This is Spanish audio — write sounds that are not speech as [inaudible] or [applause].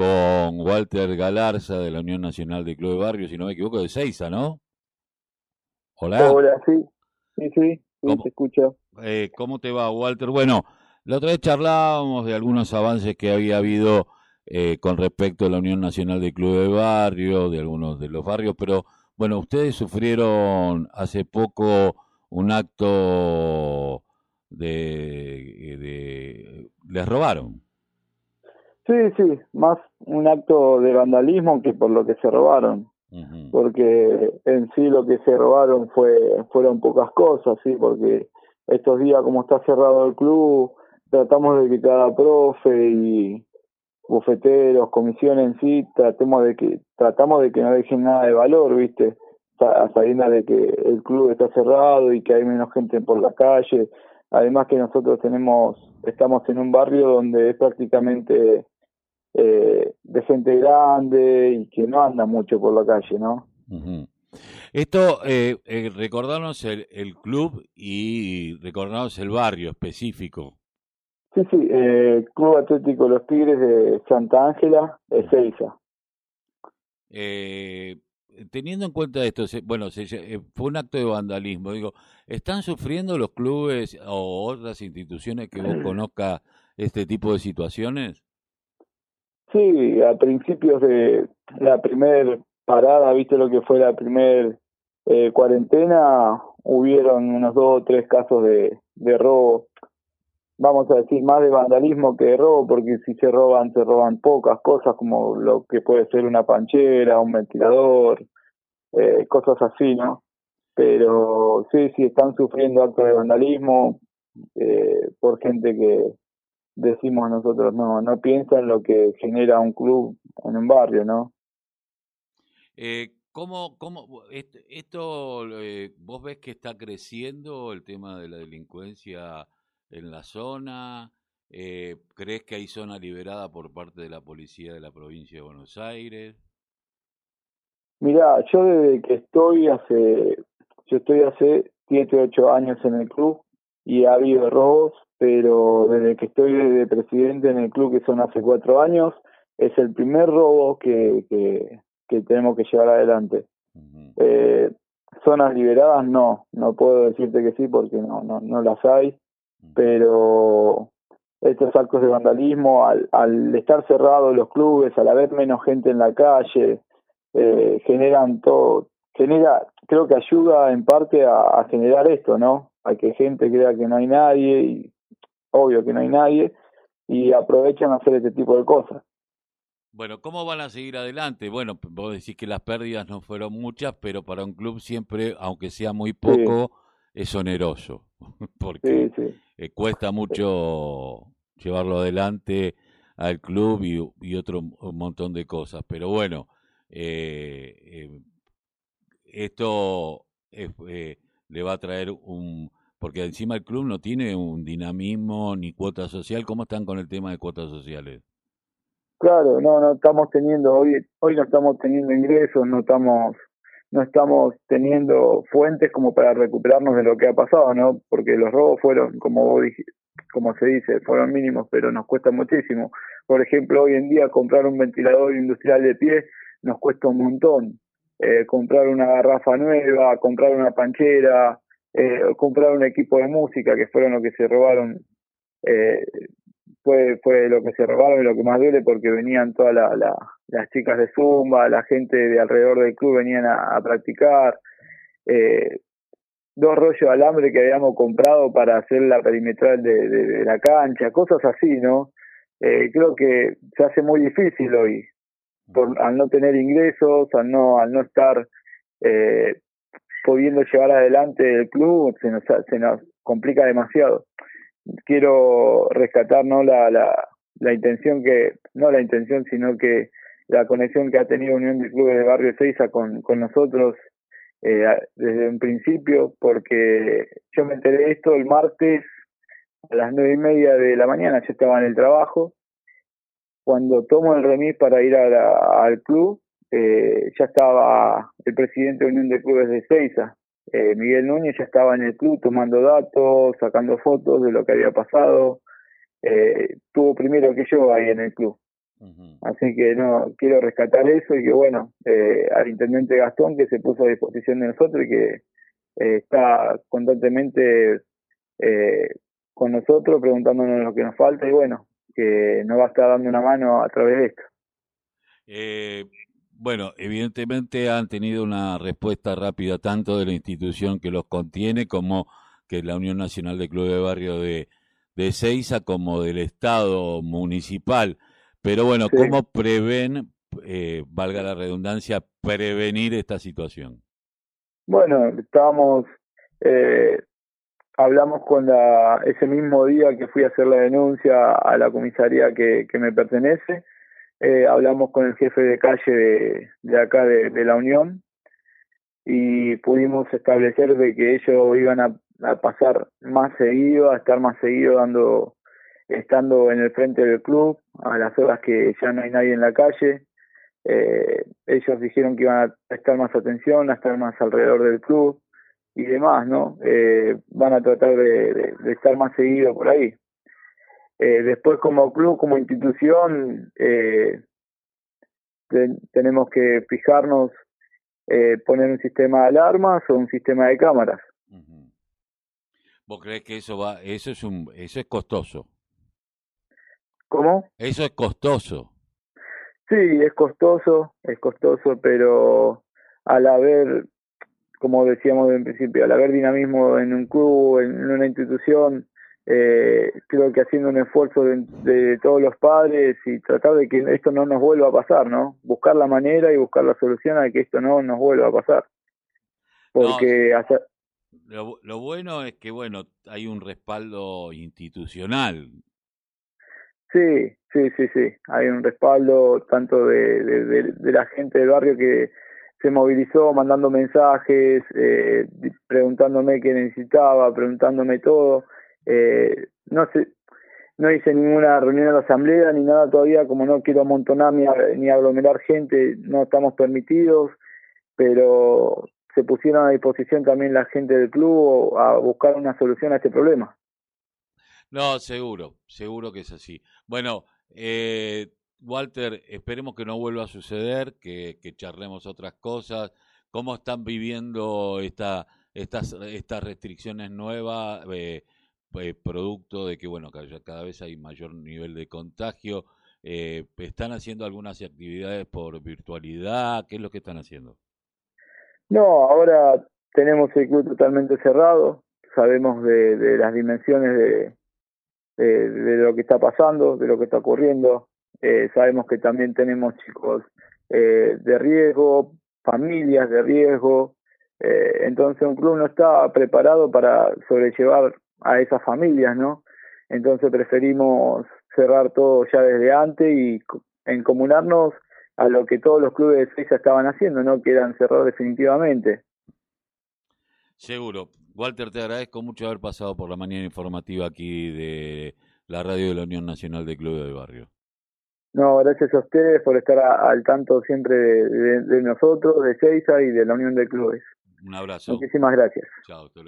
con Walter Galarza de la Unión Nacional de Club de Barrio, si no me equivoco, de Seiza, ¿no? Hola. Hola, sí. Sí, sí, ¿Cómo, te escucho. Eh, ¿Cómo te va, Walter? Bueno, la otra vez charlábamos de algunos avances que había habido eh, con respecto a la Unión Nacional de Club de Barrio, de algunos de los barrios, pero bueno, ustedes sufrieron hace poco un acto de, de les robaron. Sí, sí, más un acto de vandalismo que por lo que se robaron, porque en sí lo que se robaron fue fueron pocas cosas, sí, porque estos días como está cerrado el club, tratamos de que cada profe y bufeteros, comisión en sí, tratemos de que tratamos de que no dejen nada de valor, ¿viste? Sabiendo de que el club está cerrado y que hay menos gente por la calle, además que nosotros tenemos estamos en un barrio donde es prácticamente eh, de gente grande y que no anda mucho por la calle, ¿no? Esto, eh, eh, recordarnos el, el, club y recordarnos el barrio específico. Sí, sí, eh, Club Atlético Los Tigres de Santa Ángela, Ezeiza. Eh, teniendo en cuenta esto, bueno, eh, fue un acto de vandalismo, digo, ¿están sufriendo los clubes o otras instituciones que vos [clears throat] conozcas este tipo de situaciones? Sí, a principios de la primera parada, viste lo que fue la primera eh, cuarentena, hubieron unos dos o tres casos de, robo vamos a decir, más de vandalismo que de robo, porque si se roban, se roban pocas cosas, como lo que puede ser una panchera, un ventilador, eh, cosas así, ¿no? Pero sí, sí están sufriendo actos de vandalismo eh, por gente que decimos nosotros no, no piensa en lo que genera un club en un barrio, ¿no? Eh, ¿Cómo, cómo esto, esto eh, vos ves que está creciendo el tema de la delincuencia en la zona? Eh, ¿Crees que hay zona liberada por parte de la policía de la provincia de Buenos Aires? Mira, yo desde que estoy hace, yo estoy hace 7, 8 años en el club y ha habido robos, pero desde que estoy de presidente en el club, que son hace 4 años, es el primer robo que, que, que tenemos que llevar adelante. eh, zonas liberadas no, no puedo decirte que sí porque no, no, no las hay pero estos actos de vandalismo, al, al estar cerrados los clubes, al haber menos gente en la calle, eh, generan todo, genera, creo que ayuda en parte a, a, generar esto, ¿no? A que gente crea que no hay nadie, y obvio que no hay nadie, y aprovechan a hacer este tipo de cosas. Bueno, ¿cómo van a seguir adelante? Bueno, vos decís que las pérdidas no fueron muchas, pero para un club siempre, aunque sea muy poco, sí. es oneroso, [laughs] porque sí, sí. Eh, cuesta mucho llevarlo adelante al club y, y, otro un montón de cosas. Pero bueno, eh, eh, esto le va a traer un... Porque encima el club no tiene un dinamismo ni cuota social. ¿Cómo están con el tema de cuotas sociales? Claro, no, no estamos teniendo, hoy, hoy no estamos teniendo ingresos, no estamos no estamos teniendo fuentes como para recuperarnos de lo que ha pasado, ¿no? Porque los robos fueron, como vos dijiste, como se dice, fueron mínimos, pero nos cuesta muchísimo. Por ejemplo, hoy en día comprar un ventilador industrial de pie nos cuesta un montón. Eh, comprar una garrafa nueva, comprar una panchera, eh, comprar un equipo de música, que fueron lo que se robaron, eh, fue, fue lo que se robaron y lo que más duele porque venían todas la, la, las chicas de Zumba, la gente de alrededor del club venían a, practicar. Eh, dos rollos de alambre que habíamos comprado para hacer la perimetral de, de, de la cancha, cosas así, ¿no? Eh, creo que se hace muy difícil hoy, por, al no tener ingresos, al no, al no estar eh, pudiendo llevar adelante el club, se nos, se nos complica demasiado. Quiero rescatar ¿no? la, la, la intención que, no la intención, sino que la conexión que ha tenido Unión de Clubes de Barrio Seiza con, con nosotros eh, desde un principio, porque yo me enteré de esto el martes a las nueve y media de la mañana, yo estaba en el trabajo, cuando tomo el remis para ir a al club, eh, ya estaba el presidente de Unión de Clubes de Seiza, eh, Miguel Núñez, ya estaba en el club tomando datos, sacando fotos de lo que había pasado, eh, tuvo primero que yo ahí en el club. Así que no, quiero rescatar eso y que bueno, eh, al intendente Gastón que se puso a disposición de nosotros y que eh, está constantemente eh, con nosotros preguntándonos lo que nos falta y bueno, que nos va a estar dando una mano a través de esto. Eh, bueno, evidentemente han tenido una respuesta rápida tanto de la institución que los contiene como que la Unión Nacional de Clubes de Barrio de, de Ceiza como del Estado municipal. Pero bueno, ¿cómo prevén, eh, valga la redundancia, prevenir esta situación? Bueno, estábamos, eh, hablamos con la, ese mismo día que fui a hacer la denuncia a la comisaría que, que me pertenece, eh, hablamos con el jefe de calle de, de acá de, la Unión y pudimos establecer de que ellos iban a, pasar más seguido, a estar más seguido dando, estando en el frente del club, a las horas que ya no hay nadie en la calle. Eh, ellos dijeron que iban a prestar más atención, a estar más alrededor del club y demás, ¿no? Eh, van a tratar de, de estar más seguido por ahí. Eh, después como club, como institución, eh, tenemos que fijarnos, eh, poner un sistema de alarmas o un sistema de cámaras. ¿Vos crees que eso va, eso es un, eso es costoso? ¿Cómo? Eso es costoso. Sí, es costoso, es costoso, pero al haber, como decíamos en principio, al haber dinamismo en un club, en una institución, eh, creo que haciendo un esfuerzo de, de, todos los padres y tratar de que esto no nos vuelva a pasar, ¿no? Buscar la manera y buscar la solución a que esto no nos vuelva a pasar. Porque no, hacer... lo, lo, bueno es que, bueno, hay un respaldo institucional. Sí, sí, sí, sí. Hay un respaldo tanto de, de, de, de la gente del barrio que se movilizó mandando mensajes, eh, preguntándome qué necesitaba, preguntándome todo eh, no sé, no hice ninguna reunión de la asamblea ni nada todavía, como no quiero amontonar ni, ni aglomerar gente, no estamos permitidos, pero se pusieron a disposición también la gente del club a buscar una solución a este problema. No, seguro, seguro que es así. Bueno, eh, Walter, esperemos que no vuelva a suceder, que, que charlemos otras cosas. ¿Cómo están viviendo esta, estas, estas restricciones nuevas? Eh, eh, producto de que, bueno, cada vez hay mayor nivel de contagio. Eh, ¿Están haciendo algunas actividades por virtualidad? ¿Qué es lo que están haciendo? No, ahora tenemos el club totalmente cerrado. Sabemos de, de las dimensiones de, de, lo que está pasando, de lo que está ocurriendo. Eh, sabemos que también tenemos chicos eh, de riesgo, familias de riesgo. Eh, entonces un club no está preparado para sobrellevar a esas familias, ¿no? Entonces preferimos cerrar todo ya desde antes y encomunarnos a lo que todos los clubes de Seiza estaban haciendo, ¿no? Que eran cerrar definitivamente. Seguro. Walter, te agradezco mucho haber pasado por la mañana informativa aquí de la radio de la Unión Nacional de Clubes de Barrio. No, gracias a ustedes por estar a, al tanto siempre de, de, de nosotros, de Seiza y de la Unión de Clubes. Un abrazo. Muchísimas gracias. Chao.